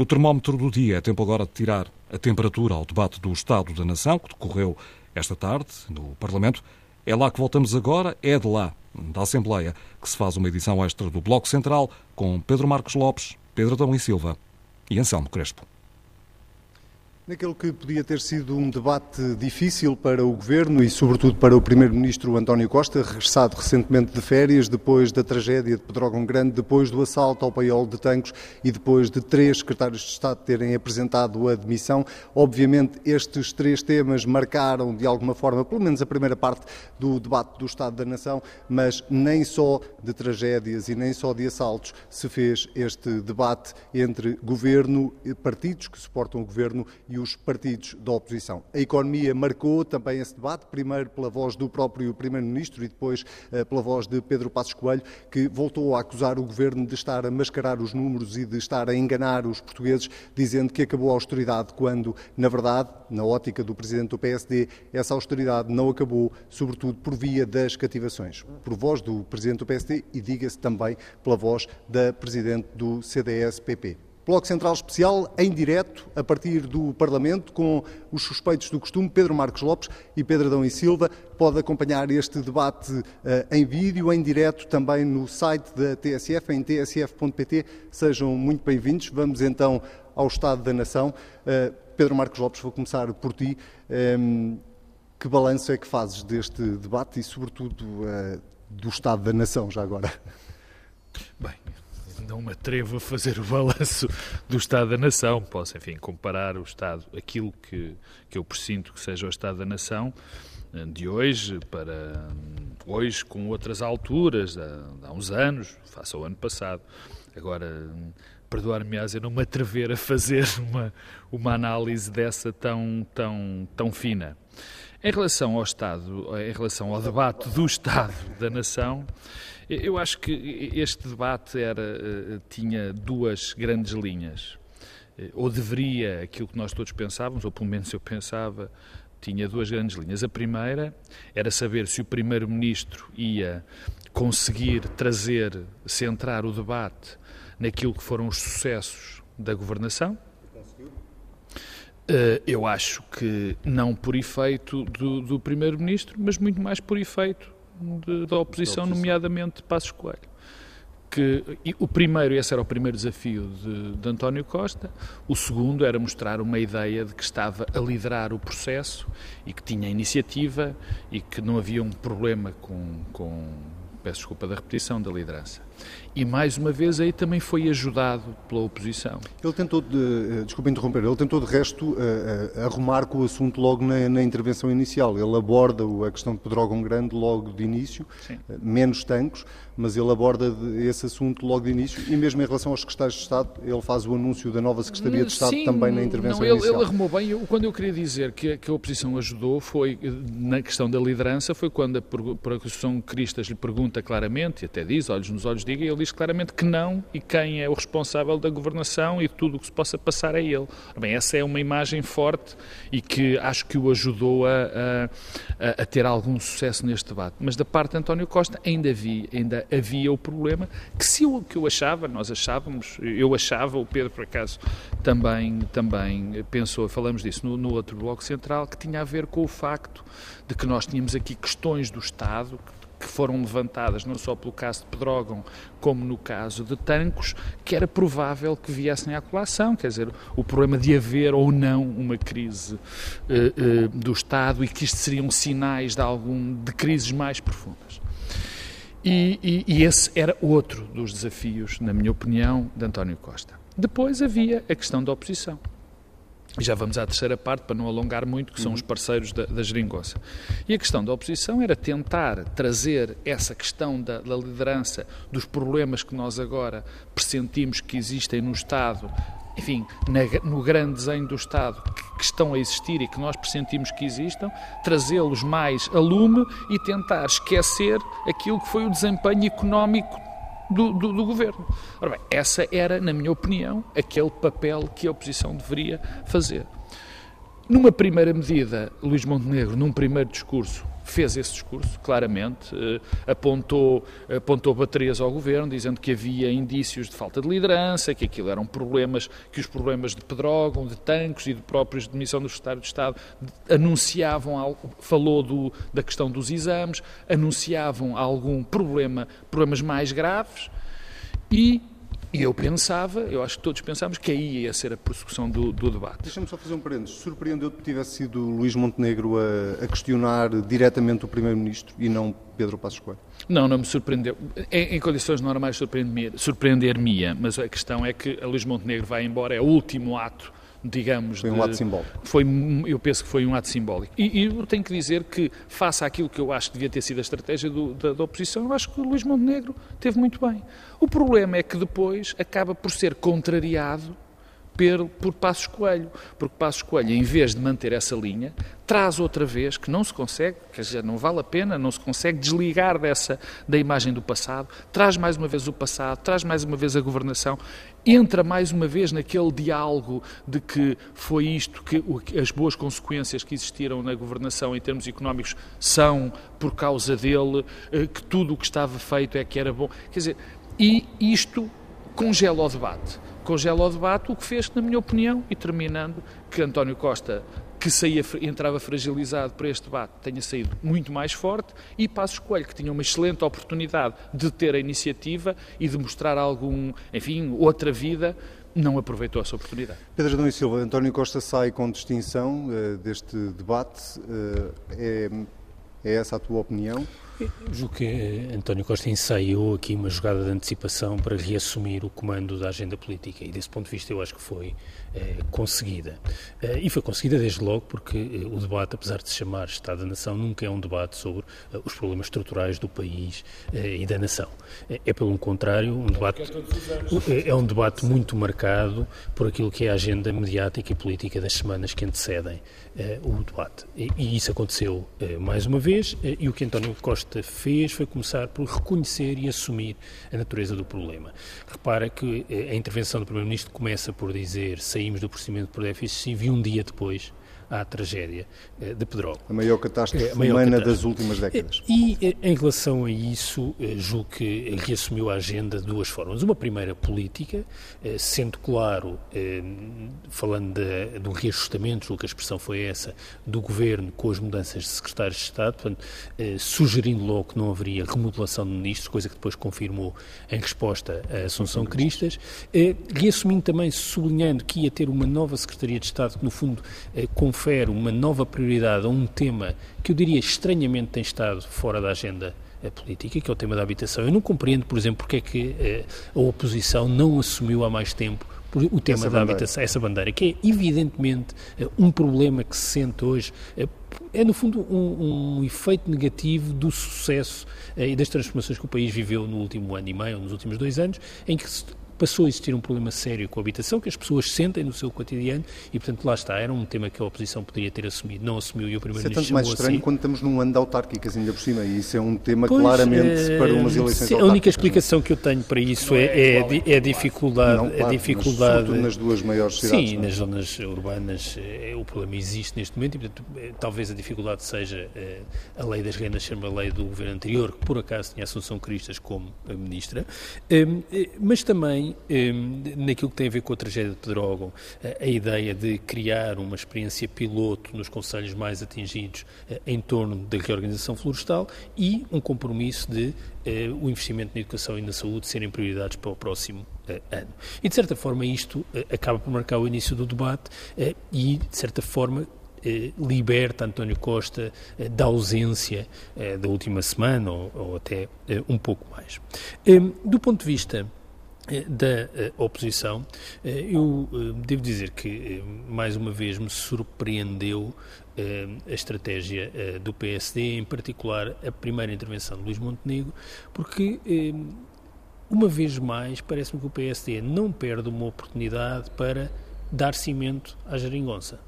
No termómetro do dia é tempo agora de tirar a temperatura ao debate do Estado da Nação, que decorreu esta tarde no Parlamento. É lá que voltamos agora, é de lá, da Assembleia, que se faz uma edição extra do Bloco Central com Pedro Marcos Lopes, Pedro Adão e Silva e Anselmo Crespo. Naquele que podia ter sido um debate difícil para o Governo e, sobretudo, para o Primeiro-Ministro António Costa, regressado recentemente de férias, depois da tragédia de Pedrógão Grande, depois do assalto ao paiol de Tancos e depois de três secretários de Estado terem apresentado a demissão. Obviamente, estes três temas marcaram, de alguma forma, pelo menos a primeira parte do debate do Estado da Nação, mas nem só de tragédias e nem só de assaltos se fez este debate entre Governo, partidos que suportam o Governo e os partidos da oposição. A economia marcou também esse debate, primeiro pela voz do próprio Primeiro-Ministro e depois eh, pela voz de Pedro Passos Coelho, que voltou a acusar o governo de estar a mascarar os números e de estar a enganar os portugueses, dizendo que acabou a austeridade, quando, na verdade, na ótica do presidente do PSD, essa austeridade não acabou, sobretudo por via das cativações. Por voz do presidente do PSD e, diga-se também, pela voz da presidente do CDS-PP. Bloco Central Especial em direto, a partir do Parlamento, com os suspeitos do costume, Pedro Marcos Lopes e Pedro Adão e Silva. Pode acompanhar este debate uh, em vídeo, em direto, também no site da TSF, em tsf.pt. Sejam muito bem-vindos. Vamos então ao Estado da Nação. Uh, Pedro Marcos Lopes, vou começar por ti. Um, que balanço é que fazes deste debate e, sobretudo, uh, do Estado da Nação, já agora? Bem, não me atrevo a fazer o balanço do Estado da Nação. Posso, enfim, comparar o Estado, aquilo que, que eu presinto que seja o Estado da Nação eh, de hoje para hum, hoje com outras alturas, há, há uns anos, face ao ano passado. Agora, hum, perdoar-me-ás eu não me atrever a fazer uma, uma análise dessa tão, tão, tão fina. Em relação ao Estado, em relação ao debate do Estado da Nação, eu acho que este debate era, eh, tinha duas grandes linhas. Eh, ou deveria, aquilo que nós todos pensávamos, ou pelo menos eu pensava, tinha duas grandes linhas. A primeira era saber se o Primeiro-Ministro ia conseguir trazer, centrar o debate naquilo que foram os sucessos da governação. Eh, eu acho que não por efeito do, do Primeiro-Ministro, mas muito mais por efeito de, da, oposição, nomeadamente Passos Coelho. Que, o primeiro, esse era o primeiro desafio de, de, António Costa, o segundo era mostrar uma ideia de que estava a liderar o processo e que tinha iniciativa e que não havia um problema com, com peço desculpa da repetição, da liderança e mais uma vez aí também foi ajudado pela oposição. Ele tentou, de, eh, desculpa interromper, ele tentou de resto uh, arrumar com o assunto logo na, na, intervenção inicial. Ele aborda a questão de Pedrógão Grande logo de início, menos tanques, mas ele aborda esse assunto logo de início e mesmo em relação aos secretários de Estado, ele faz o anúncio da nova Secretaria de Estado Sim, também na intervenção não, ele, inicial. Ele arrumou bem, eu, quando eu queria dizer que, que, a oposição ajudou foi, na questão da liderança, foi quando a Constituição Cristas lhe pergunta claramente, e até diz, olhos nos olhos diga, ele diz claramente que não e quem é o responsável da governação e tudo o que se possa passar é ele. Bem, essa é uma imagem forte e que acho que o ajudou a, a, a ter algum sucesso neste debate. Mas da parte de António Costa ainda havia, ainda havia o problema que se eu, que eu achava, nós achávamos, eu achava, o Pedro por acaso também, também pensou, falamos disso no, no outro bloco central, que tinha a ver com o facto de que nós tínhamos aqui questões do Estado, que foram levantadas não só pelo caso de Pedrógão, como no caso de Tancos, que era provável que viessem à colação, quer dizer, o problema de haver ou não uma crise uh, uh, do Estado e que isto seriam sinais de algum de crises mais profundas. E, e, e esse era outro dos desafios, na minha opinião, de António Costa. Depois havia a questão da oposição. E já vamos à terceira parte, para não alongar muito, que são os parceiros da, da geringonça. E a questão da oposição era tentar trazer essa questão da, da liderança, dos problemas que nós agora pressentimos que existem no Estado, enfim, na, no grande desenho do Estado, que, que, estão a existir e que nós pressentimos que existam, trazê-los mais a lume e tentar esquecer aquilo que foi o desempenho económico do, do, do, governo. Ora bem, essa era, na minha opinião, aquele papel que a oposição deveria fazer. Numa primeira medida, Luís Montenegro, num primeiro discurso, fez esse discurso, claramente, eh, apontou, apontou baterias ao governo, dizendo que havia indícios de falta de liderança, que aquilo eram problemas, que os problemas de Pedrógão, de tanques e de próprios de demissão do secretário de Estado anunciavam, falou do, da questão dos exames, anunciavam algum problema, problemas mais graves e e eu pensava, eu acho que todos pensávamos que aí ia ser a prossecução do, do debate. Deixa-me só fazer um parênteses. Surpreendeu-te que tivesse sido Luís Montenegro a, a questionar diretamente o Primeiro-Ministro e não Pedro Passos Coelho? Não, não me surpreendeu. Em, em condições normais surpreender-me-ia, surpreender mas a questão é que a Luís Montenegro vai embora, é o último ato digamos... Foi um de, ato simbólico. Foi, eu penso que foi um ato simbólico. E, e eu tenho que dizer que, face àquilo que eu acho que devia ter sido a estratégia do, da, da, oposição, eu acho que o Luís Montenegro teve muito bem. O problema é que depois acaba por ser contrariado por, Passos Coelho, porque Passos Coelho, em vez de manter essa linha, traz outra vez, que não se consegue, quer dizer, não vale a pena, não se consegue desligar dessa, da imagem do passado, traz mais uma vez o passado, traz mais uma vez a governação, entra mais uma vez naquele diálogo de que foi isto, que as boas consequências que existiram na governação em termos económicos são por causa dele, eh, que tudo o que estava feito é que era bom. Quer dizer, e isto congela o debate congela o debate, o que fez, na minha opinião, e terminando, que António Costa, que saía, entrava fragilizado para este debate, tenha saído muito mais forte, e Passos Coelho, que tinha uma excelente oportunidade de ter a iniciativa e de mostrar algum, enfim, outra vida, não aproveitou essa oportunidade. Pedro Adão e Silva, António Costa sai com distinção uh, deste debate. Uh, é, é essa a tua opinião? Julgo que António Costa ensaiou aqui uma jogada de antecipação para reassumir o comando da agenda política e, desse ponto de vista, eu acho que foi eh, conseguida. Eh, e foi conseguida desde logo porque eh, o debate, apesar de se chamar Estado da Nação, nunca é um debate sobre os problemas estruturais do país e da nação. É, pelo contrário, um debate, é um debate muito marcado por aquilo que é a agenda mediática e política das semanas que antecedem o debate. E, isso aconteceu mais uma vez, e o que António Costa fez foi começar por reconhecer e assumir a natureza do problema. Repara que a intervenção do Primeiro-Ministro começa por dizer saímos do procedimento por déficit e um dia depois à tragédia eh, de Pedrógão. A maior catástrofe é, a maior humana catástrofe. das últimas décadas. E, eh, em relação a isso, eh, julgo que reassumiu a agenda de duas formas. Uma primeira política, sendo claro, falando de, de um reajustamento, julgo que a expressão foi essa, do Governo com as mudanças de secretários de Estado, portanto, sugerindo logo que não haveria remodelação de ministros, coisa que depois confirmou em resposta a Assunção Cristas, reassumindo também, sublinhando que ia ter uma nova Secretaria de Estado que, no fundo, com confere uma nova prioridade a um tema que eu diria estranhamente tem estado fora da agenda eh, política, que é o tema da habitação. Eu não compreendo, por exemplo, porque é que eh, a oposição não assumiu há mais tempo o tema essa da bandeira. habitação, essa bandeira, que é evidentemente eh, um problema que se sente hoje, é no fundo um, um efeito negativo do sucesso e das transformações que o país viveu no último ano e meio, ou nos últimos dois anos, em que passou a existir um problema sério com a habitação que as pessoas sentem no seu cotidiano e, portanto, lá está. Era um tema que a oposição poderia ter assumido, não assumiu e o Primeiro-Ministro Isso é tanto mais estranho assim. quando estamos num ano de autárquicas ainda por cima e isso é um tema pois, claramente é, para umas eleições A única explicação que eu tenho para isso é, é, é, a dificuldade... Não, claro, a dificuldade nas duas maiores cidades. Sim, nas zonas urbanas é, o problema existe neste momento e, portanto, talvez a dificuldade seja a lei das rendas ser uma lei do governo anterior, que por acaso tinha Assunção Cristas como ministra, mas também naquilo que tem a ver com a tragédia de Pedrógão, a ideia de criar uma experiência piloto nos conselhos mais atingidos eh, em torno da reorganização florestal e um compromisso de eh, o investimento na educação e na saúde serem prioridades para o próximo eh, ano. E, de certa forma, isto acaba por marcar o início do debate e, de certa forma, liberta António Costa da ausência da última semana ou, até um pouco mais. Do ponto de vista da eh, oposição, eh, eu devo dizer que, mais uma vez, me surpreendeu a estratégia do PSD, em particular a primeira intervenção de Luís Montenegro, porque, uma vez mais, parece-me que o PSD não perde uma oportunidade para dar cimento à geringonça.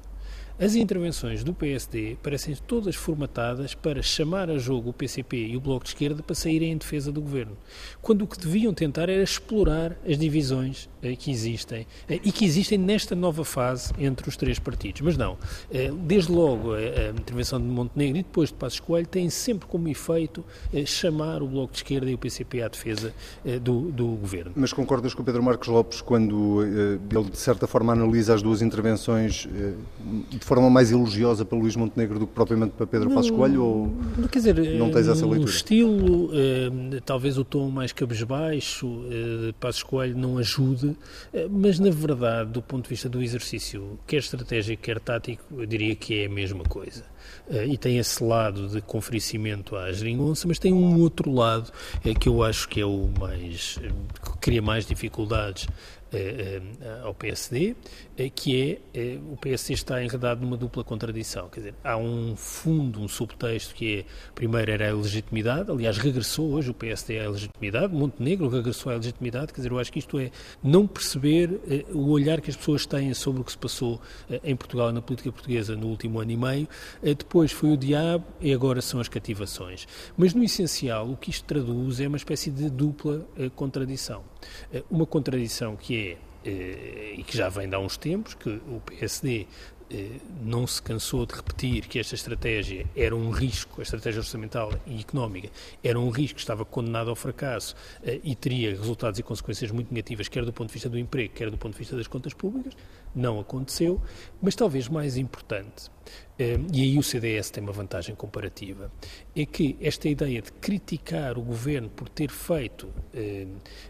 As intervenções do PSD parecem todas formatadas para chamar a jogo o PCP e o Bloco de Esquerda para saírem em defesa do governo, quando o que deviam tentar era explorar as divisões eh, que existem eh, e que existem nesta nova fase entre os três partidos. Mas não, eh, desde logo a intervenção de Montenegro e depois de Passos Coelho têm sempre como efeito chamar o Bloco de Esquerda e o PCP à defesa do, do governo. Mas concordas com o Pedro Marcos Lopes quando ele, de certa forma, analisa as duas intervenções de forma mais elogiosa para Luís Montenegro do que propriamente para Pedro Passos Coelho? Ou quer dizer, não tens essa leitura? O estilo, talvez o tom mais cabisbaixo de Passos Coelho não ajude eh, mas na verdade, do ponto de vista do exercício, quer estratégico, quer tático, eu diria que é a mesma coisa. Eh, e tem esse lado de confericimento à geringonça, mas tem um outro lado eh, que eu acho que é o mais. que cria mais dificuldades ao PSD, que é o PSD está enredado numa dupla contradição. Quer dizer, há um fundo, um subtexto que é, primeiro era a legitimidade, aliás, regressou hoje o PSD à legitimidade, Montenegro regressou à legitimidade, quer dizer, eu acho que isto é não perceber o olhar que as pessoas têm sobre o que se passou em Portugal na política portuguesa no último ano e meio, depois foi o diabo e agora são as cativações. Mas no essencial, o que isto traduz é uma espécie de dupla contradição. Uma contradição que é eh, e que já vem de há uns tempos, que o PSD eh, não se cansou de repetir que esta estratégia era um risco, a estratégia orçamental e económica, era um risco estava condenado ao fracasso eh, e teria resultados e consequências muito negativas, quer do ponto de vista do emprego, quer do ponto de vista das contas públicas. Não aconteceu, mas talvez mais importante, e aí o CDS tem uma vantagem comparativa, é que esta ideia de criticar o governo por ter feito eh,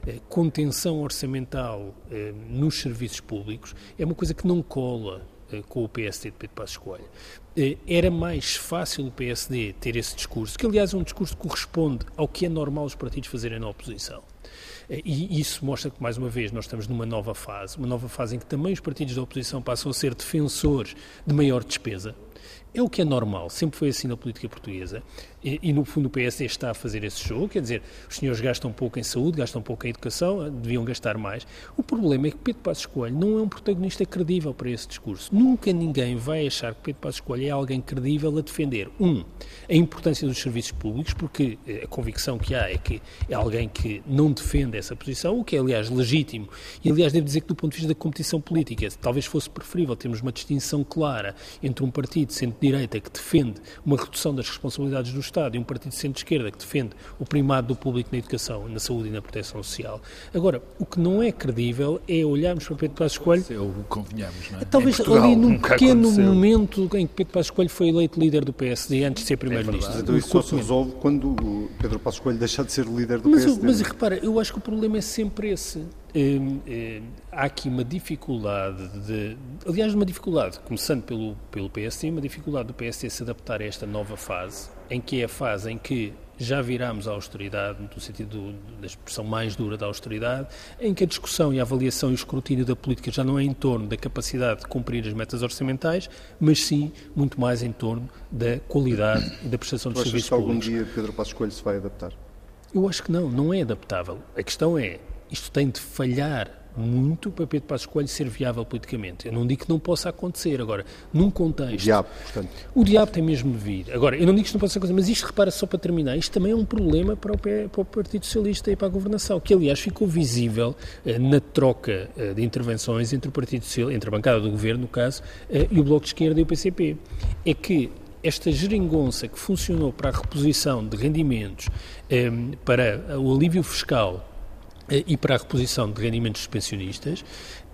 eh, contenção orçamental eh, nos serviços públicos é uma coisa que não cola com o PSD de Pedro Passos Coelho. Era mais fácil o PSD ter esse discurso, que aliás é um discurso que corresponde ao que é normal os partidos fazerem na oposição. E isso mostra que, mais uma vez, nós estamos numa nova fase, uma nova fase em que também os partidos da oposição passam a ser defensores de maior despesa. É o que é normal, sempre foi assim na política portuguesa. E, e, no fundo o PSD está a fazer esse jogo, quer dizer, os senhores gastam pouco em saúde, gastam pouco em educação, deviam gastar mais. O problema é que Pedro Passos Coelho não é um protagonista credível para esse discurso. Nunca ninguém vai achar que Pedro Passos Coelho é alguém credível a defender, um, a importância dos serviços públicos, porque eh, a convicção que há é que é alguém que não defende essa posição, o que é, aliás, legítimo. E, aliás, devo dizer que do ponto de vista da competição política, talvez fosse preferível termos uma distinção clara entre um partido de centro-direita que defende uma redução das responsabilidades do Estado e um partido de centro-esquerda que defende o primado do público na educação, na saúde e na proteção social. Agora, o que não é credível é olharmos para Pedro Passos Coelho... É o convenhamos, não é? Talvez Portugal, ali num pequeno aconteceu. momento em que Pedro Passos Coelho foi eleito líder do PSD antes de ser primeiro-ministro. É então isso só se resolve quando Pedro Passos Coelho deixar de ser líder do mas, PSD. Mas repara, eu acho que o problema é sempre esse. Hum, hum, há aqui uma dificuldade de. Aliás, uma dificuldade, começando pelo, pelo PSD, uma dificuldade do PSD se adaptar a esta nova fase, em que é a fase em que já viramos à austeridade, no sentido da expressão mais dura da austeridade, em que a discussão e a avaliação e o escrutínio da política já não é em torno da capacidade de cumprir as metas orçamentais, mas sim muito mais em torno da qualidade e da prestação de serviços que públicos. algum dia Pedro Passos Coelho se vai adaptar? Eu acho que não, não é adaptável. A questão é, isto tem de falhar muito para Pedro Passos Coelho ser viável politicamente. Eu não digo que não possa acontecer. Agora, num contexto... O diabo, portanto. O diabo tem mesmo de vir. Agora, eu não digo que isto não possa acontecer, mas isto, repara só para terminar, isto também é um problema para o, para o Partido Socialista e para a governação, que aliás ficou visível eh, na troca eh, de intervenções entre o Partido Socialista, entre a bancada do Governo, no caso, eh, e o Bloco de Esquerda e o PCP. É que esta geringonça que funcionou para a reposição de rendimentos, eh, para o alívio fiscal e para a reposição de rendimentos dos pensionistas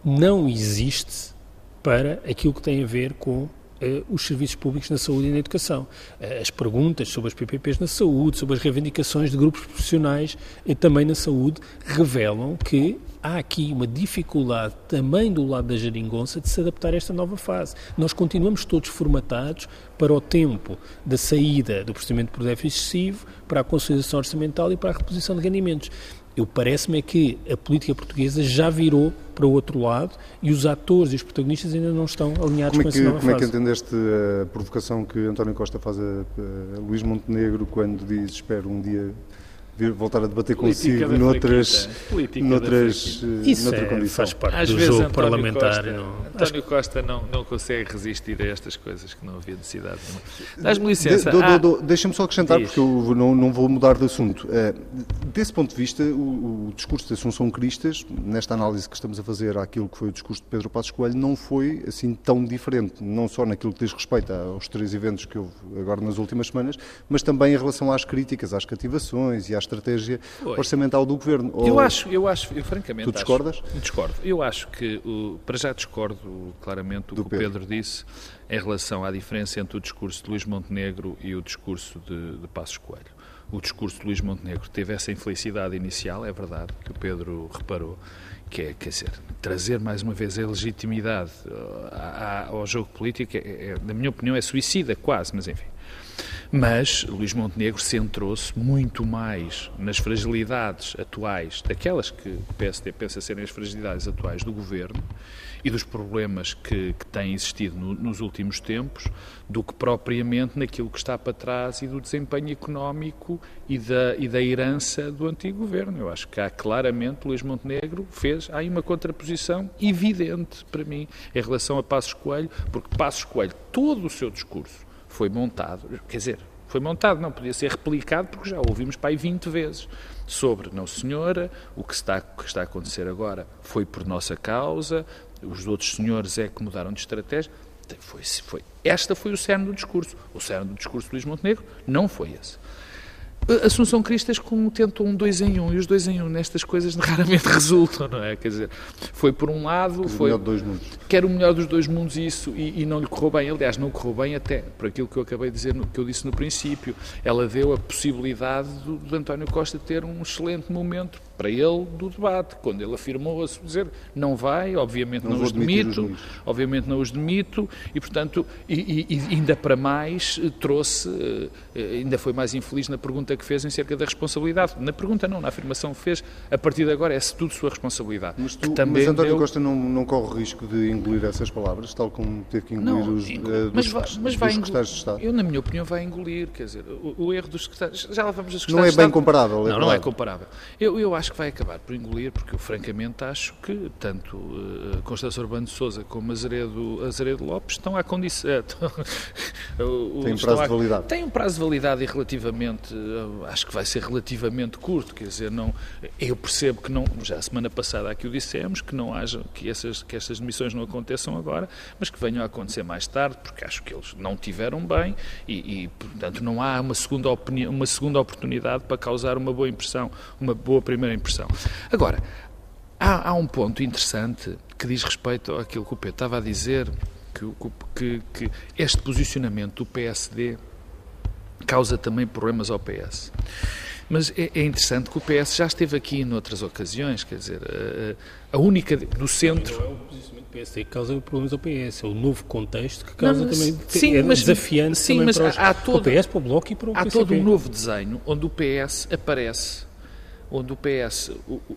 não existe para aquilo que tem a ver com Uh, os serviços públicos na saúde e na educação. Uh, as perguntas sobre as PPPs na saúde, sobre as reivindicações de grupos profissionais também na saúde, revelam que há aqui uma dificuldade também do lado da geringonça de se adaptar a esta nova fase. Nós continuamos todos formatados para o tempo da saída do procedimento por déficit excessivo, para a consolidação orçamental e para a reposição de rendimentos. Eu parece-me é que a política portuguesa já virou para o outro lado e os atores e os protagonistas ainda não estão alinhados como é que, com essa nova Como fase. é que entendeste a provocação que António Costa faz a, a Luís Montenegro quando diz espero um dia vir voltar a debater Política consigo noutras, noutras, Isso noutra é, condição. faz parte Às do vezes jogo António parlamentar. Costa, não... António Costa não, não consegue resistir a estas coisas que não havia necessidade nenhuma. Dás-me licença. De, ah, Deixa-me só acrescentar, diz. porque eu não, não vou mudar de assunto. Uh, desse ponto de vista, o, o, discurso de Assunção Cristas, nesta análise que estamos a fazer àquilo que foi o discurso de Pedro Passos Coelho, não foi assim tão diferente, não só naquilo que diz respeito aos três eventos que houve agora nas últimas semanas, mas também em relação às críticas, às cativações e à estratégia foi. orçamental do Governo. Eu acho, eu acho, eu, francamente... Tu discordas? Acho, discordo. Eu acho que, o, para já discordo claramente o do que Pedro. o Pedro disse em relação à diferença entre o discurso de Luís Montenegro e o discurso de, de Passos Coelho. O discurso de Luís Montenegro teve essa infelicidade inicial, é verdade, que o Pedro reparou, que é, quer dizer, trazer mais uma vez a legitimidade uh, ao jogo político, é, é, na minha opinião, é suicida quase, mas enfim. Mas Luís Montenegro centrou-se muito mais nas fragilidades atuais, daquelas que o PSD pensa serem as fragilidades atuais do governo e dos problemas que, que têm existido no, nos últimos tempos, do que propriamente naquilo que está para trás e do desempenho económico e da, e da herança do antigo governo. Eu acho que há claramente, Luís Montenegro fez, há aí uma contraposição evidente para mim em relação a Passos Coelho, porque Passos Coelho, todo o seu discurso, foi montado, quer dizer, foi montado, não podia ser replicado, porque já ouvimos aí 20 vezes sobre não senhora, o que está, que está a acontecer agora foi por nossa causa, os outros senhores é que mudaram de estratégia. Foi, foi, esta foi o cerne do discurso. O cerne do discurso de Luís Montenegro não foi esse. Assunção Cristas como tentou um dois em um, e os dois em um nestas coisas raramente resultam, não é? Quer dizer, foi por um lado, o foi... melhor dos dois mundos. Quer o melhor dos dois mundos isso, e, e, não lhe correu bem. Aliás, não correu bem até, por aquilo que eu acabei de dizer, no, que eu disse no princípio. Ela deu a possibilidade do, do António Costa ter um excelente momento para ele do debate, quando ele afirmou a dizer não vai, obviamente não, não os demito, os obviamente não os demito, e portanto, e, e, ainda para mais trouxe, eh, ainda foi mais infeliz na pergunta que fez em cerca da responsabilidade. Na pergunta não, na afirmação que fez, a partir de agora é tudo sua responsabilidade. Mas, tu, mas António deu... Costa não, não corre o risco de engolir essas palavras, tal como teve que engolir não, os uh, mas, vai, mas vai de Estado? Eu, na minha opinião, vai engolir, quer dizer, o, o erro dos secretários, já lá vamos a Não é bem comparável. É não, não é comparável. Eu, eu acho acho que vai acabar por engolir, porque eu francamente acho que tanto uh, Constância Urbano de Souza como Azeredo, Azeredo Lopes estão à condição. Eh, tem um prazo a, de validade. Tem um prazo de validade e relativamente, uh, acho que vai ser relativamente curto, quer dizer, não, eu percebo que não, já a semana passada aqui o dissemos, que não haja, que essas, que essas demissões não aconteçam agora, mas que venham a acontecer mais tarde, porque acho que eles não tiveram bem e, e portanto, não há uma segunda, opinião, uma segunda oportunidade para causar uma boa impressão, uma boa primeira impressão. Agora, há, há um ponto interessante que diz respeito àquilo que o Pedro estava a dizer, que, que, que este posicionamento do PSD causa também problemas ao PS. Mas é, é, interessante que o PS já esteve aqui noutras ocasiões, quer dizer, a, a única do centro. Não é o posicionamento do PSD que causa problemas ao PS, é o novo contexto que causa não, também. Sim, é mas, desafiante sim, também mas para, os, há todo, para o PS, para o Bloco e para o Há todo um novo desenho onde o PS aparece onde o PS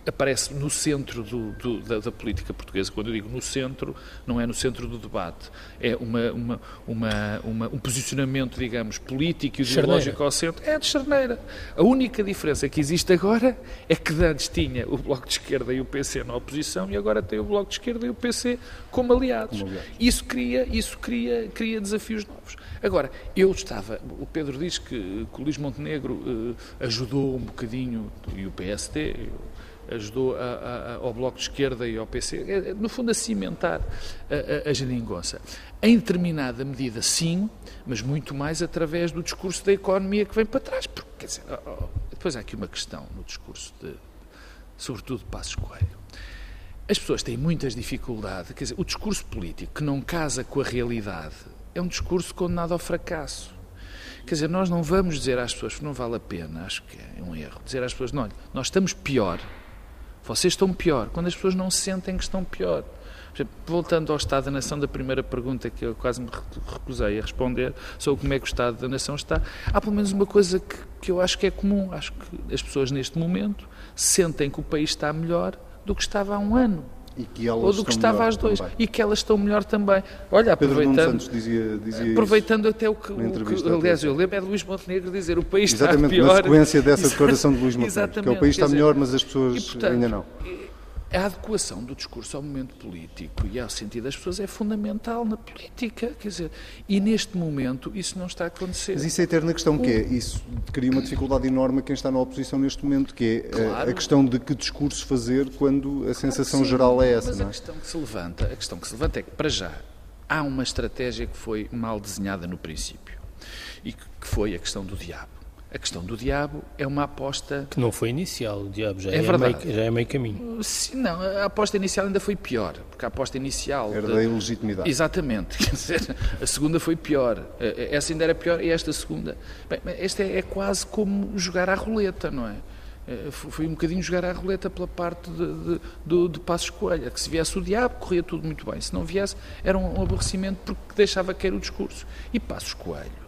aparece no centro do, do, da, da, política portuguesa. Quando eu digo no centro, não é no centro do debate, é uma, uma, uma, uma um posicionamento, digamos, político e ideológico ao centro. É de charneira. A única diferença que existe agora é que antes tinha o Bloco de Esquerda e o PC na oposição e agora tem o Bloco de Esquerda e o PC como aliados. Como aliados. Isso, cria, isso cria, cria desafios novos. Agora, eu estava, o Pedro diz que, que o Luís Montenegro uh, ajudou um bocadinho, e o PSD, ajudou a, a, ao Bloco de Esquerda e ao PC, é, é, no fundo a cimentar a, a, a geringonça. Em determinada medida, sim, mas muito mais através do discurso da economia que vem para trás. Porque, quer dizer, oh, oh, depois há aqui uma questão no discurso, de, sobretudo de Passos Coelho. As pessoas têm muitas dificuldades, quer dizer, o discurso político que não casa com a realidade é um discurso condenado ao fracasso. Quer dizer, nós não vamos dizer às pessoas que não vale a pena, acho que é um erro, dizer às pessoas, não, nós estamos pior, vocês estão pior, quando as pessoas não sentem que estão pior. Exemplo, voltando ao Estado da Nação, da primeira pergunta que eu quase me recusei a responder, sobre como é que o Estado da Nação está, há pelo menos uma coisa que, que eu acho que é comum. Acho que as pessoas neste momento sentem que o país está melhor do que estava há um ano ou do que estava às dois. Também. E que elas estão melhor também. Olha, aproveitando. Dizia, dizia aproveitando até o que. O que aliás, eu lembro é de Luís Montenegro dizer o país Exatamente, está pior. na sequência dessa declaração de Luís Montenegro. Que é o país está dizer, melhor, mas as pessoas e, portanto, ainda não. A adequação do discurso ao momento político e ao sentido das pessoas é fundamental na política, quer dizer, e neste momento isso não está a acontecer. Mas isso é a eterna questão, que é, isso cria uma dificuldade enorme a quem está na oposição neste momento, que é eh, claro. a questão de que discurso fazer quando a sensação claro geral é essa, mas não é? a questão que se levanta, a questão que se levanta é que, para já, há uma estratégia que foi mal desenhada no princípio, e que foi a questão do diabo. A questão do diabo é uma aposta. Que não foi inicial, o diabo já é, é meio, já é meio caminho. Sim, não, a aposta inicial ainda foi pior, porque a aposta inicial. Era de... da ilegitimidade. Exatamente, quer dizer, a segunda foi pior. Essa ainda era pior e esta segunda. Bem, esta é, é quase como jogar à roleta, não é? é foi um bocadinho jogar à roleta pela parte de, de, de, de Passos Coelho, que se viesse o diabo corria tudo muito bem, se não viesse era um aborrecimento porque deixava cair o discurso. E Passos Coelho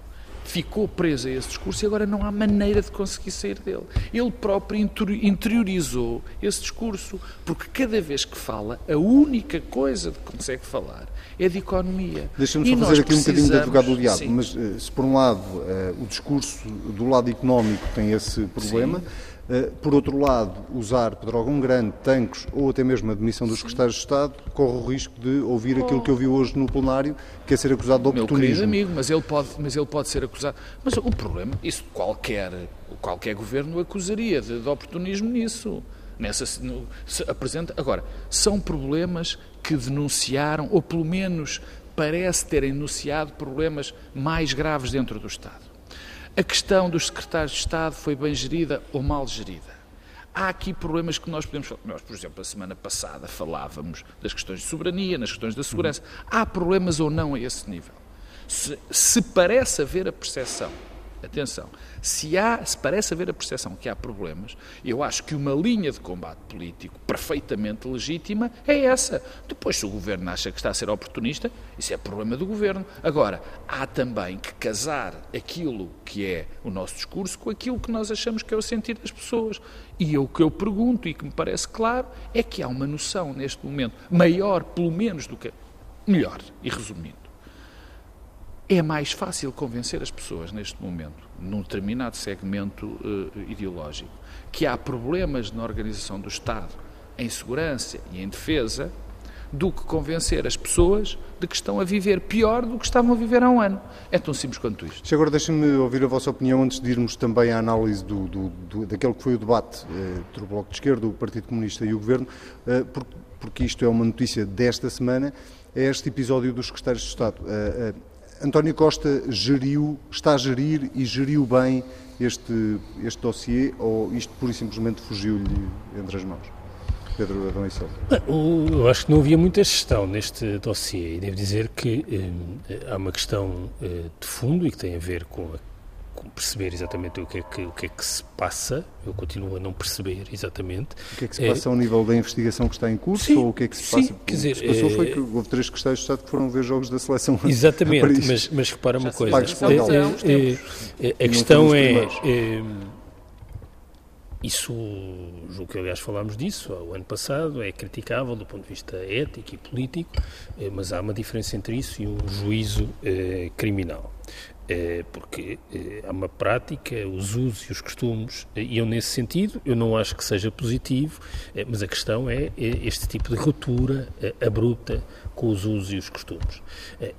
ficou preso a esse discurso e agora não há maneira de conseguir sair dele. Ele próprio interiorizou esse discurso, porque cada vez que fala, a única coisa de que consegue falar é de economia. Deixa-me só fazer aqui um bocadinho de advogado do diabo, mas eh, se por um lado eh, o discurso do lado económico tem esse problema. Sim por outro lado, usar Pedrógão Grande, tanques ou até mesmo a demissão dos secretários de Estado, corre o risco de ouvir aquilo que eu vi hoje no plenário, que é ser acusado de oportunismo. Meu querido amigo, mas ele pode, mas ele pode ser acusado. Mas o problema, isso qualquer, qualquer governo acusaria de, de oportunismo nisso. Nessa, no, apresenta. Agora, são problemas que denunciaram, ou pelo menos parece terem denunciado problemas mais graves dentro do Estado. A questão dos secretários de Estado foi bem gerida ou mal gerida? Há aqui problemas que nós podemos falar. Nós, por exemplo, a semana passada falávamos das questões de soberania, nas questões da segurança. Há problemas ou não a esse nível? Se, se parece haver a percepção Atenção, se, há, se parece haver a percepção que há problemas, eu acho que uma linha de combate político perfeitamente legítima é essa. Depois, se o governo acha que está a ser oportunista, isso é problema do governo. Agora, há também que casar aquilo que é o nosso discurso com aquilo que nós achamos que é o sentido das pessoas. E o que eu pergunto e que me parece claro é que há uma noção neste momento maior, pelo menos, do que. melhor, e resumindo é mais fácil convencer as pessoas neste momento, num determinado segmento uh, ideológico, que há problemas na organização do Estado em segurança e em defesa, do que convencer as pessoas de que estão a viver pior do que estavam a viver há um ano. É tão simples quanto isto. Agora deixem-me ouvir a vossa opinião antes de irmos também à análise do, do, do daquele que foi o debate eh, entre o Bloco de Esquerda, o Partido Comunista e o Governo, eh, porque, porque, isto é uma notícia desta semana, é este episódio dos secretários de Estado. Eh, eh António Costa geriu, está a gerir e geriu bem este, este dossiê ou isto pura e simplesmente fugiu-lhe entre as mãos? Pedro Adão e Silva. Eu acho que não havia muita gestão neste dossiê e devo dizer que eh, há uma questão eh, de fundo e que tem a ver com a perceber exatamente o que, é que, o que é que se passa, eu continuo a não perceber exatamente. O que é que se passa é, ao nível da investigação que está em curso sim, ou o que é que se sim, passa? Quer dizer, o que se passou é, foi que houve três secretários de Estado que foram ver jogos da seleção Exatamente, mas, mas repara uma coisa, é, a questão é, isso, julgo que aliás falámos disso o ano passado, é criticável do ponto de vista ético e político, mas há uma diferença entre isso e um juízo eh, criminal. É, porque é, há uma prática, os usos e os costumes é, iam nesse sentido. Eu não acho que seja positivo, mas a questão é, este tipo de ruptura abrupta com os usos e os costumes.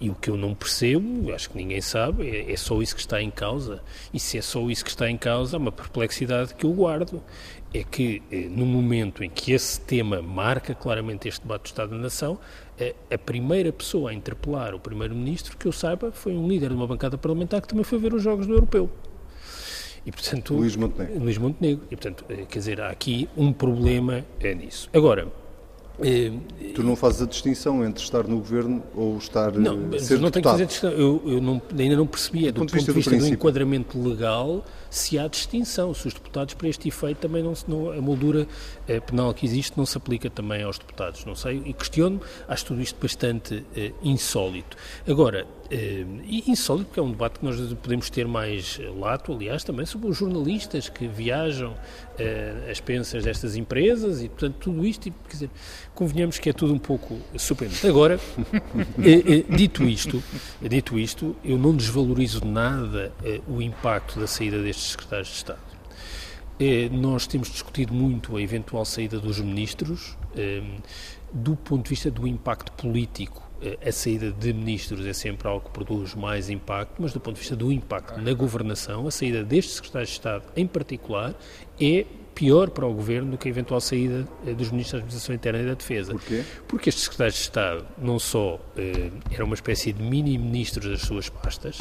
E o que eu não percebo, acho que ninguém sabe, é, só isso que está em causa. E se é só isso que está em causa, há uma perplexidade que eu guardo. É que, no momento em que esse tema marca claramente este debate do Estado da Nação, a primeira pessoa a interpelar o Primeiro-Ministro, que eu saiba, foi um líder de uma bancada parlamentar que também foi ver os Jogos do Europeu. E, portanto, Luís Montenegro. Luís Montenegro. E, portanto, eh, quer dizer, há aqui um problema é nisso. Agora, tu não fazes a distinção entre estar no governo ou estar não, eh, ser não tenho que fazer distinção. Eu, eu não, ainda não percebi, do, do ponto de vista, do, do, enquadramento legal, se há distinção. Se os deputados, para este efeito, também não, não a moldura eh, penal que existe não se aplica também aos deputados. Não sei, e questiono, acho tudo isto bastante eh, insólito. Agora, eh, insólito porque é um debate que nós podemos ter mais lato, aliás, também sobre os jornalistas que viajam eh, as pensas destas empresas e, portanto, tudo isto, quer dizer, convenhamos que é tudo um pouco surpreendente. Agora, eh, eh, dito isto, dito isto, eu não desvalorizo nada o impacto da saída destes secretários de Estado. Eh, nós temos discutido muito a eventual saída dos ministros. Eh, do ponto de vista do impacto político, eh, a saída de ministros é sempre algo que produz mais impacto, mas do ponto de vista do impacto na governação, a saída destes secretários de Estado em particular é pior para o Governo do que a eventual saída eh, dos Ministros da Administração Interna e da Defesa. Porquê? Porque estes secretários de Estado não só eh, eram uma espécie de mini-ministros das suas pastas,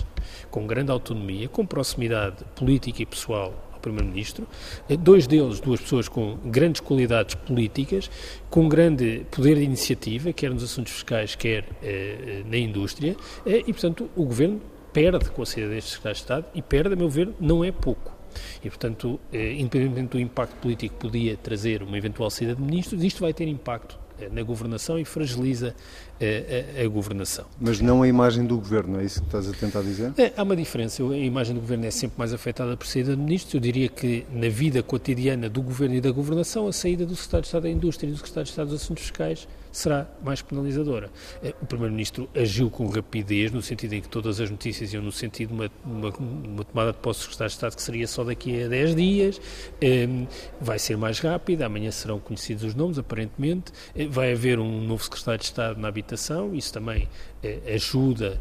com grande autonomia, com proximidade política e pessoal Primeiro-Ministro, eh, dois deles, duas pessoas com grandes qualidades políticas, com grande poder de iniciativa, quer nos assuntos fiscais, quer eh, na indústria, eh, e, portanto, o Governo perde com a saída destes secretários de Estado e perde, a meu ver, não é pouco. E, portanto, eh, independentemente do impacto político que podia trazer uma eventual saída de ministros, isto vai ter impacto eh, na governação e fragiliza eh, a, a, a, governação. Mas não a imagem do governo, é isso que estás a tentar dizer? É, há uma diferença. A imagem do governo é sempre mais afetada por saída de ministros. Eu diria que na vida cotidiana do governo e da governação, a saída do secretário de Estado da Indústria e do secretário de Estado dos Assuntos Fiscais será mais penalizadora. Eh, o Primeiro-Ministro agiu com rapidez, no sentido em que todas as notícias iam no sentido de uma, uma, uma tomada de posse do Secretário de Estado que seria só daqui a 10 dias, ehm, vai ser mais rápida, amanhã serão conhecidos os nomes, aparentemente, eh, vai haver um novo Secretário de Estado na habitação, isso também eh, ajuda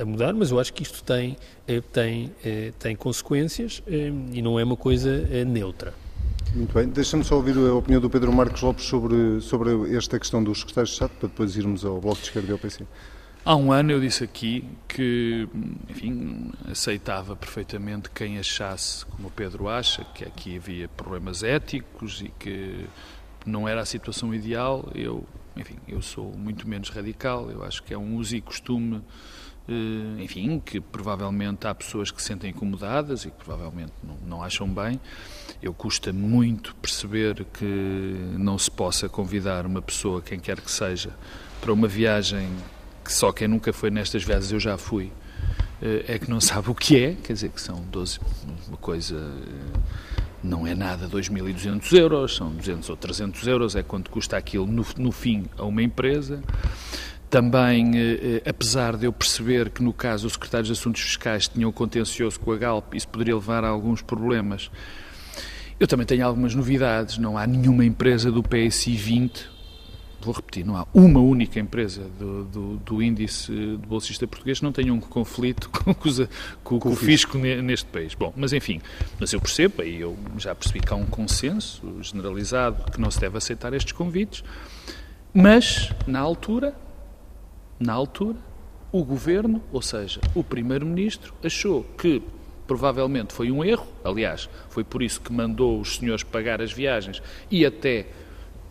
a mudar, mas eu acho que isto tem, tem, tem consequências ehm, e não é uma coisa neutra. Muito bem. Deixa-me só ouvir a opinião do Pedro Marcos Lopes sobre, sobre esta questão dos secretários de Estado, para depois irmos ao Bloco de Esquerda e ao PC. Há um ano eu disse aqui que, enfim, aceitava perfeitamente quem achasse, como o Pedro acha, que aqui havia problemas éticos e que não era a situação ideal. Eu, enfim, eu sou muito menos radical. Eu acho que é um uso e costume enfim, que provavelmente há pessoas que se sentem incomodadas e que provavelmente não, não acham bem. Eu custa muito perceber que não se possa convidar uma pessoa, quem quer que seja, para uma viagem que só quem nunca foi nestas viagens eu já fui, eh, é que não sabe o que é, quer dizer que são 12, uma coisa eh, não é nada 2.200 euros, são 200 ou 300 euros, é quanto custa aquilo no, no fim a uma empresa. Também, eh, eh, apesar de eu perceber que no caso os secretários de Assuntos Fiscais tinham contencioso com a Galp, isso poderia levar a alguns problemas, eu também tenho algumas novidades. Não há nenhuma empresa do PSI 20, vou repetir, não há uma única empresa do, do, do índice de bolsista português. Que não tenha um conflito com, com, com, com o fisco. neste país. Bom, mas enfim, mas eu percebo, e eu já percebi que há um consenso generalizado que não se deve aceitar estes convites, mas, na altura, na altura, o governo, ou seja, o primeiro-ministro, achou que provavelmente foi um erro, aliás, foi por isso que mandou os senhores pagar as viagens e até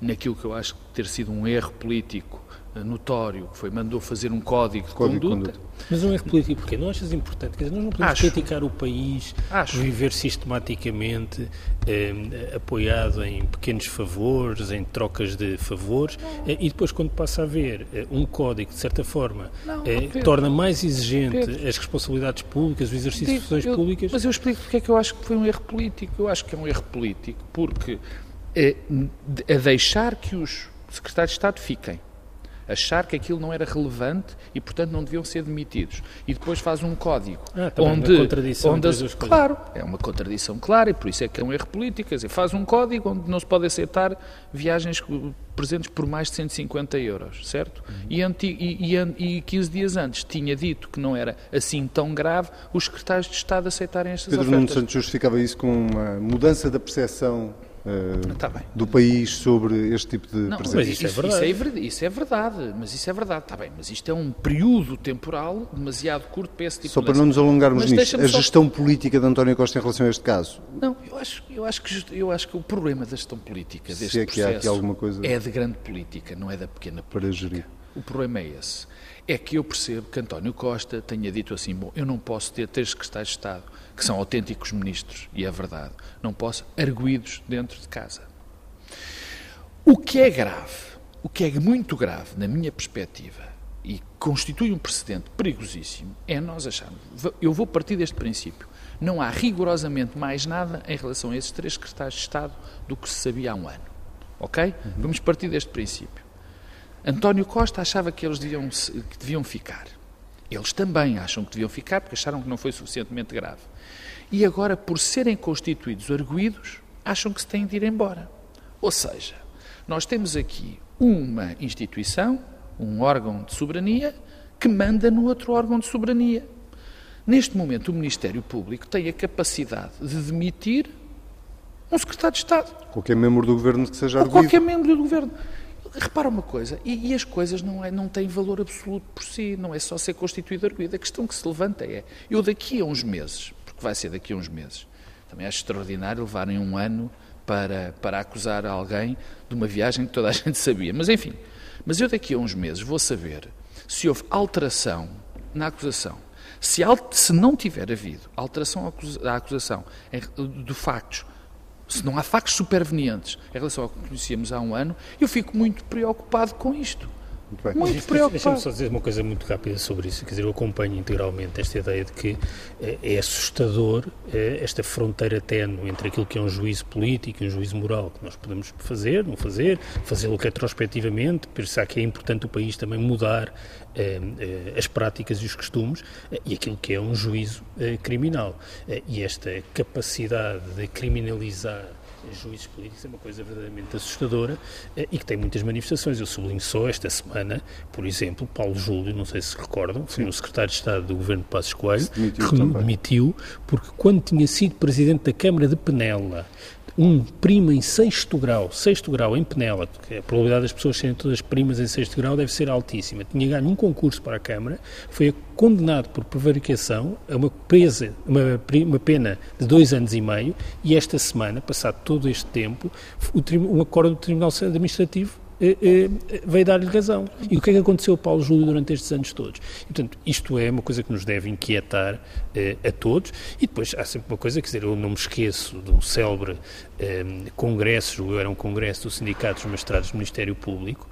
naquilo que eu acho ter sido um erro político notório, que foi, mandou fazer um código de código conduta. conduta. Mas um erro político porquê? Não achas importante? Quer dizer, nós não podemos Acho. criticar o país Acho. viver sistematicamente eh, apoiado em pequenos favores, em trocas de favores, eh, e depois quando passa a haver eh, um código, de certa forma, não, eh, torna mais exigente Pedro. as responsabilidades públicas, o exercício de funções públicas... Mas eu explico porque é que eu acho que foi um erro político. Eu acho que é um erro político porque é, é deixar que os secretários de Estado fiquem achar que aquilo não era relevante e, portanto, não deviam ser demitidos. E depois faz um código ah, onde, uma contradição onde as, claro, é uma contradição clara e por isso é que é um erro político. Quer dizer, faz um código onde não se pode aceitar viagens presentes por mais de 150 euros, certo? Uhum. E, anti, e, e, e 15 dias antes tinha dito que não era assim tão grave os secretários de Estado aceitarem estas Pedro ofertas. Pedro Nuno Santos justificava isso com uma mudança da percepção tá do país sobre este tipo de não, presença. Mas isso, é isso, é verdade. Isso, é, verdade, mas isso é verdade, está bem, mas isto é um período temporal demasiado curto para esse tipo Só de para não nos alongarmos mas nisto, a gestão política de António Costa em relação a este caso? Não, eu acho, eu acho, que, eu acho que o problema da gestão política deste Se é que há aqui alguma coisa é de grande política, não é da pequena política. Para gerir. O problema é esse. É que eu percebo que António Costa tenha dito assim, bom, eu não posso ter três secretários de Estado, que são autênticos ministros, e é verdade, não posso arguídos dentro de casa. O que é grave, o que é muito grave, na minha perspectiva, e constitui um precedente perigosíssimo, é nós acharmos. Eu vou partir deste princípio. Não há rigorosamente mais nada em relação a esses três secretários de Estado do que se sabia há um ano. Ok? Uhum. Vamos partir deste princípio. António Costa achava que eles deviam, que deviam ficar. Eles também acham que deviam ficar porque acharam que não foi suficientemente grave. E agora, por serem constituídos arguídos, acham que se têm de ir embora. Ou seja, nós temos aqui uma instituição, um órgão de soberania, que manda no outro órgão de soberania. Neste momento, o Ministério Público tem a capacidade de demitir um secretário de Estado. Qualquer membro do governo que seja Ou arguido. qualquer membro do governo. Repara uma coisa, e, e as coisas não, é, não têm valor absoluto por si, não é só ser constituído arguido. A questão que se levanta é, eu daqui a uns meses, porque vai ser daqui a uns meses, também acho extraordinário levarem um ano para, para acusar alguém de uma viagem que toda a gente sabia. Mas enfim, mas eu daqui a uns meses vou saber se houve alteração na acusação. Se, se não tiver havido alteração à acusação de factos se não há factos supervenientes em relação ao que conhecíamos há um ano, eu fico muito preocupado com isto. Muito, bem. muito preocupado. Deixa-me só dizer uma coisa muito rápida sobre isso. Quer dizer, eu acompanho integralmente esta ideia de que é, é assustador é, esta fronteira ténue entre aquilo que é um juízo político e um juízo moral que nós podemos fazer, não fazer, fazê-lo retrospectivamente, pensar que é importante o país também mudar é, as práticas e os costumes e aquilo que é um juízo criminal. E esta capacidade de criminalizar juízes políticos é uma coisa verdadeiramente assustadora eh, e que tem muitas manifestações. Eu sublinho só esta semana, por exemplo, Paulo Júlio, não sei se recordam, foi o secretário de Estado do governo de Passos Coelho, que demitiu porque quando tinha sido presidente da Câmara de Penela um primo em sexto grau, sexto grau em Penela, porque a probabilidade das pessoas serem todas primas em sexto grau deve ser altíssima, tinha ganho um concurso para a Câmara, foi condenado por prevaricação a uma, presa, uma, uma pena de dois anos e meio e esta semana, passado todo este tempo, o, um acordo do Tribunal Administrativo veio dar-lhe razão. E o que é que aconteceu ao Paulo Júlio durante estes anos todos? E, portanto, isto é uma coisa que nos deve inquietar eh, a todos. E depois há sempre uma coisa, quer dizer, eu não me esqueço de um célebre congresso, eu era um congresso do Sindicato dos Magistrados do Ministério Público,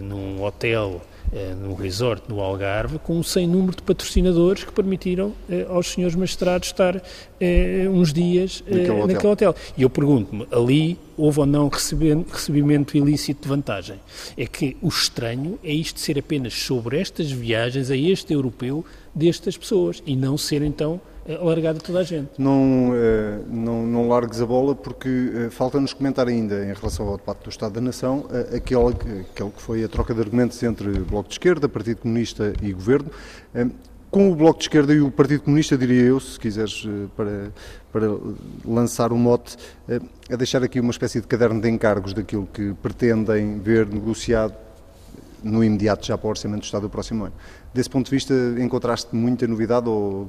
num hotel eh, no resort no Algarve, com um sem número de patrocinadores que permitiram eh, aos senhores magistrados estar eh, uns dias naquele hotel. naquele hotel. E eu pergunto-me, ali houve ou não recebimento ilícito de vantagem? É que o estranho é isto ser apenas sobre estas viagens a este europeu destas pessoas e não ser então alargado a toda a gente. Não, eh, não, não largues a bola porque eh, falta-nos comentar ainda em relação ao debate do Estado da Nação eh, aquele, aquele que foi a troca de argumentos entre Bloco de Esquerda, Partido Comunista e Governo. Com o Bloco de Esquerda e o Partido Comunista, diria eu, se quiseres, para, para lançar um mote, a deixar aqui uma espécie de caderno de encargos daquilo que pretendem ver negociado no imediato já para o Orçamento do Estado do próximo ano. Desse ponto de vista, encontraste muita novidade ou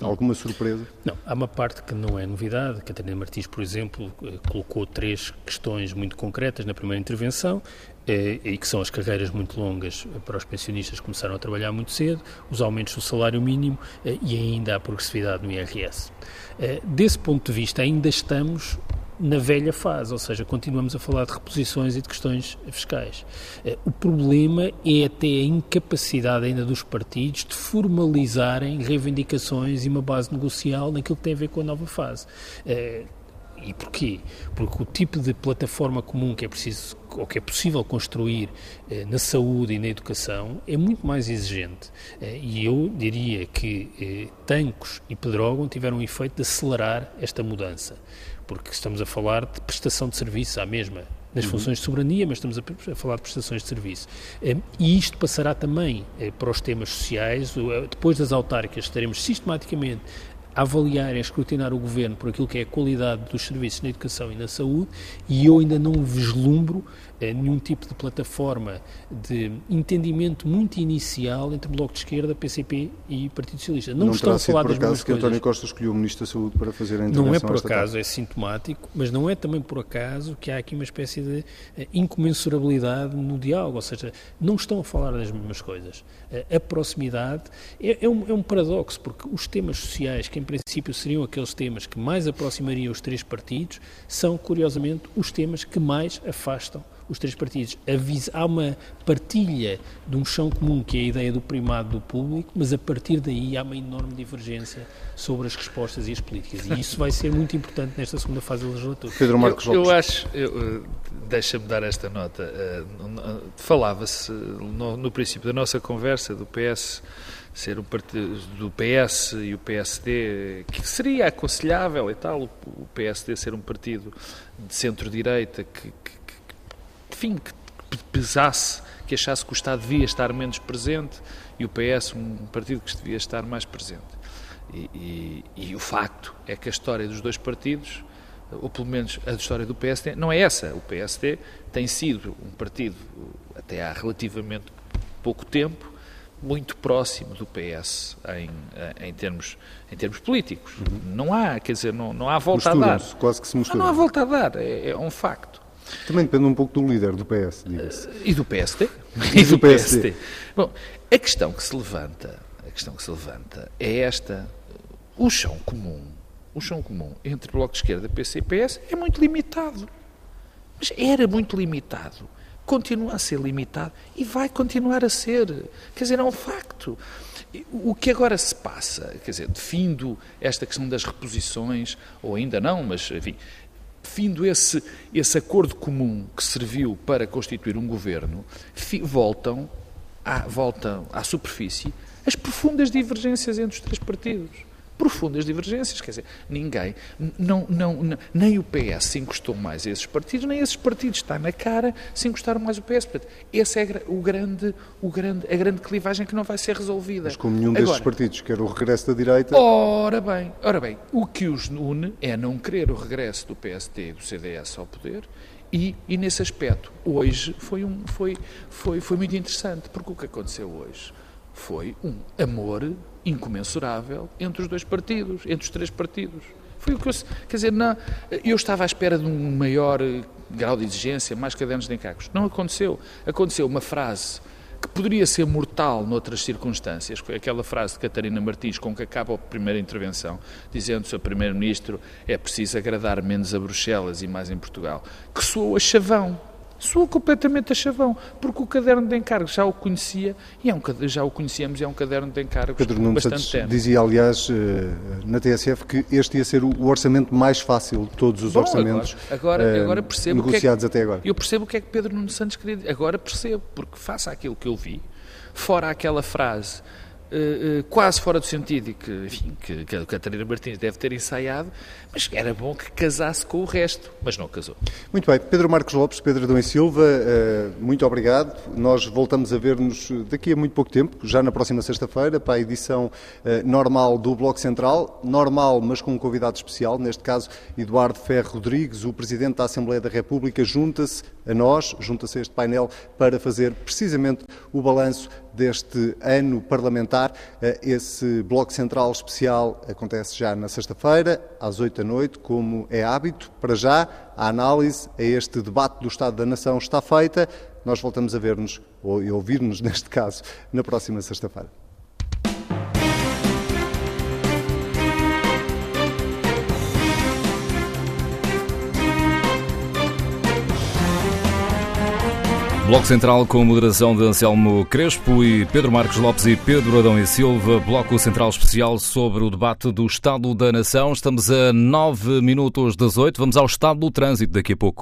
Alguma surpresa? Não, há uma parte que não é novidade. Catarina Martins, por exemplo, eh, colocou três questões muito concretas na primeira intervenção eh, e que são as carreiras muito longas para os pensionistas que começaram a trabalhar muito cedo, os aumentos do salário mínimo eh, e ainda a progressividade no IRS. Desse ponto de vista, ainda estamos na velha fase, ou seja, continuamos a falar de reposições e de questões fiscais. Eh, o problema é até a incapacidade ainda dos partidos de formalizarem reivindicações e uma base negocial naquilo que tem a ver com a nova fase. Eh, e porquê? Porque o tipo de plataforma comum que é preciso ou que é possível construir eh, na saúde e na educação é muito mais exigente. Eh, e eu diria que eh, Tancos e Pedrógão tiveram o efeito de acelerar esta mudança porque estamos a falar de prestação de serviço à mesma, nas uhum. funções de soberania, mas estamos a, falar de prestações de serviço. Eh, e isto passará também eh, para os temas sociais. Eh, depois das autárquicas, estaremos sistematicamente a avaliar e a escrutinar o governo por aquilo que é a qualidade dos serviços na educação e na saúde, e eu ainda não vislumbro nenhum tipo de plataforma de entendimento muito inicial entre Bloco de Esquerda, PCP e Partido Socialista. Não, não estão a falar das mesmas que António Costa escolheu o Ministro da Saúde para fazer a intervenção Não é por acaso, é sintomático, mas não é também por acaso que há aqui uma espécie de eh, incomensurabilidade no diálogo, ou seja, não estão a falar das mesmas coisas. Eh, a proximidade é, é, um, é um paradoxo, porque os temas sociais, que em princípio seriam aqueles temas que mais aproximariam os três partidos, são, curiosamente, os temas que mais afastam os três partidos. Há uma partilha de um chão comum, que é a ideia do primado do público, mas a partir daí há uma enorme divergência sobre as respostas e as políticas. E isso vai ser muito importante nesta segunda fase da legislatura. Pedro Marcos Lopes. Eu, eu acho, eu, deixa-me dar esta nota. Uh, Falava-se no, no princípio da nossa conversa do PS ser um partido do PS e o PSD, que seria aconselhável e tal, o PSD ser um partido de centro-direita que, que, enfim, que pesasse, que achasse que o Estado devia estar menos presente e o PS um partido que devia estar mais presente. E, e, e, o facto é que a história dos dois partidos, ou pelo menos a história do PSD, não é essa. O PSD tem sido um partido, até há relativamente pouco tempo, muito próximo do PS em, em, termos, em termos políticos. Uhum. Não há, quer dizer, não, não há volta a dar. quase que se mistura. Não, não há volta a dar, é, é, um facto. Também depende um pouco do líder do PS, diga-se. Uh, e do PSD. E do PSD. Bom, a questão que se levanta, a questão que se levanta é esta, o chão comum, o chão comum entre Bloco de Esquerda, PC e PS é muito limitado. Mas era muito limitado continua a ser limitado e vai continuar a ser. Quer dizer, é um facto. O que agora se passa, quer dizer, defindo esta questão das reposições, ou ainda não, mas enfim, defindo esse, esse acordo comum que serviu para constituir um governo, voltam à, voltam à superfície as profundas divergências entre os três partidos profundas divergências. Quer dizer, ninguém, não, não, não, nem o PS se encostou mais a esses partidos, nem esses partidos, está na cara, se encostaram mais ao PS. Portanto, essa é o grande, o grande, a grande clivagem que não vai ser resolvida. Mas como nenhum Agora, destes partidos quer o regresso da direita... Ora bem, ora bem, o que os une é não querer o regresso do PSD e do CDS ao poder e, e, nesse aspecto, hoje foi, um, foi, foi, foi muito interessante, porque o que aconteceu hoje foi um amor incomensurável entre os dois partidos, entre os três partidos. Foi o que eu, quer dizer, não, eu estava à espera de um maior eh, grau de exigência, mais cadernos de encargos. Não aconteceu. Aconteceu uma frase que poderia ser mortal noutras circunstâncias, aquela frase de Catarina Martins com que acaba a primeira intervenção, dizendo o Primeiro-Ministro é preciso agradar menos a Bruxelas e mais em Portugal, que soou a chavão soa completamente a chavão, porque o caderno de encargos já o conhecia e é um, já o conhecíamos e é um caderno de encargos Pedro Nuno bastante tempo. dizia, aliás, eh, na TSF que este ia ser o orçamento mais fácil de todos os Bom, orçamentos agora, agora, agora percebo negociados que é que, até agora. Eu percebo o que é que Pedro Nuno Santos queria dizer. Agora percebo, porque faça aquilo que eu vi, fora aquela frase uh, quase fora do sentido e que, enfim, que, que a Catarina Martins deve ter ensaiado, mas era bom que casasse com o resto, mas não casou. Muito bem, Pedro Marcos Lopes, Pedro Adão e Silva, uh, muito obrigado. Nós voltamos a ver-nos daqui a muito pouco tempo, já na próxima sexta-feira, para a edição uh, normal do Bloco Central, normal, mas com um convidado especial, neste caso Eduardo Ferro Rodrigues, o Presidente da Assembleia da República, junta-se a nós, junta-se a este painel para fazer precisamente o balanço deste ano parlamentar. Eh, esse Bloco Central Especial acontece já na sexta-feira, às oito da noite, como é hábito. Para já, a análise a este debate do Estado da Nação está feita. Nós voltamos a ver-nos, ou ouvir-nos neste caso, na próxima sexta-feira. Bloco Central com moderação de Anselmo Crespo e Pedro Marcos Lopes e Pedro Adão e Silva. Bloco Central especial sobre o debate do Estado da Nação. Estamos a nove minutos das oito. Vamos ao estado do trânsito daqui a pouco.